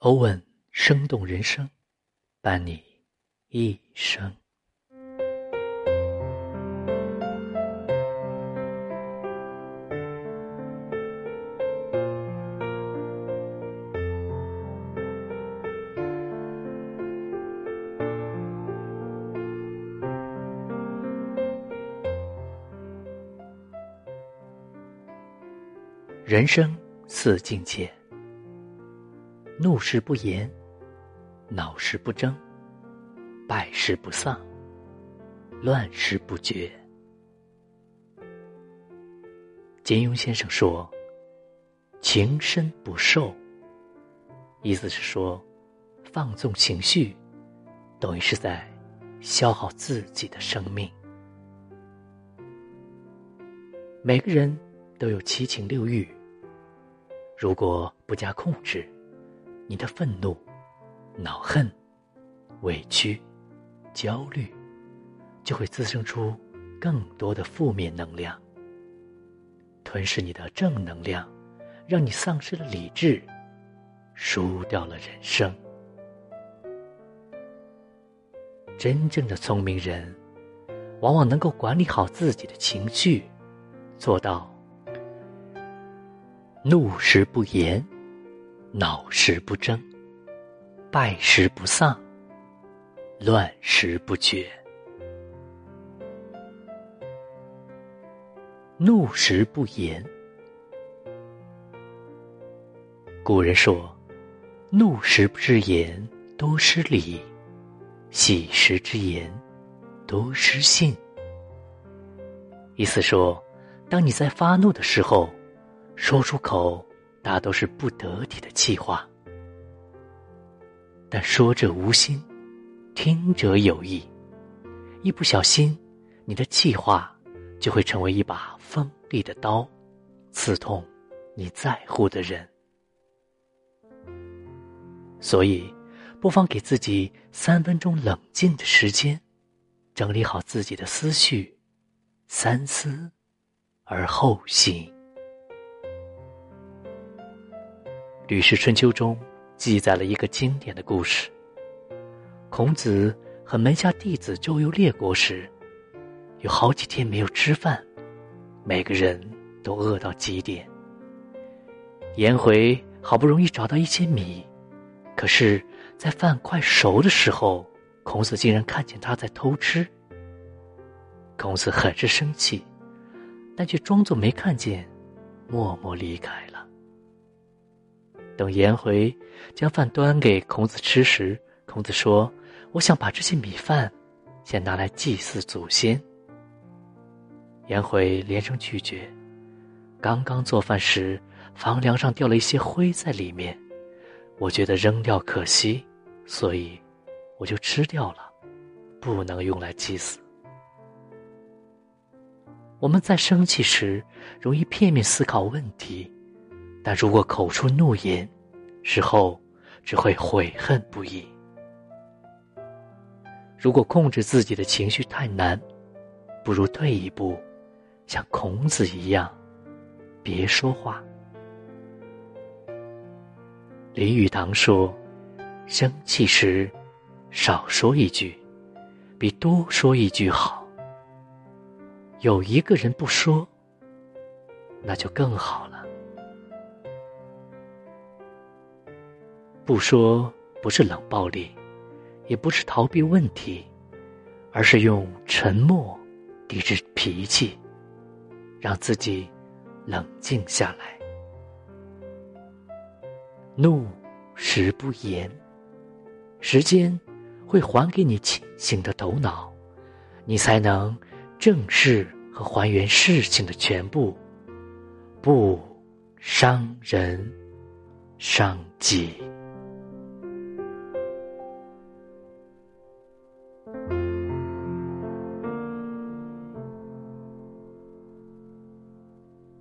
欧文生动人生，伴你一生。人生似境界，怒时不言，恼时不争，败时不丧，乱时不绝。金庸先生说：“情深不寿。”意思是说，放纵情绪，等于是在消耗自己的生命。每个人都有七情六欲。如果不加控制，你的愤怒、恼恨、委屈、焦虑，就会滋生出更多的负面能量，吞噬你的正能量，让你丧失了理智，输掉了人生。真正的聪明人，往往能够管理好自己的情绪，做到。怒时不言，恼时不争，败时不丧，乱时不绝。怒时不言，古人说：“怒时不之言多失礼，喜时之言多失信。”意思说，当你在发怒的时候。说出口，大都是不得体的气话。但说者无心，听者有意。一不小心，你的气话就会成为一把锋利的刀，刺痛你在乎的人。所以，不妨给自己三分钟冷静的时间，整理好自己的思绪，三思而后行。《吕氏春秋》中记载了一个经典的故事：孔子和门下弟子周游列国时，有好几天没有吃饭，每个人都饿到极点。颜回好不容易找到一些米，可是，在饭快熟的时候，孔子竟然看见他在偷吃。孔子很是生气，但却装作没看见，默默离开了。等颜回将饭端给孔子吃时，孔子说：“我想把这些米饭先拿来祭祀祖先。”颜回连声拒绝。刚刚做饭时，房梁上掉了一些灰在里面，我觉得扔掉可惜，所以我就吃掉了，不能用来祭祀。我们在生气时容易片面思考问题。但如果口出怒言，事后只会悔恨不已。如果控制自己的情绪太难，不如退一步，像孔子一样，别说话。林语堂说：“生气时，少说一句，比多说一句好。有一个人不说，那就更好了。”不说不是冷暴力，也不是逃避问题，而是用沉默抵制脾气，让自己冷静下来。怒时不言，时间会还给你清醒的头脑，你才能正视和还原事情的全部，不伤人伤己。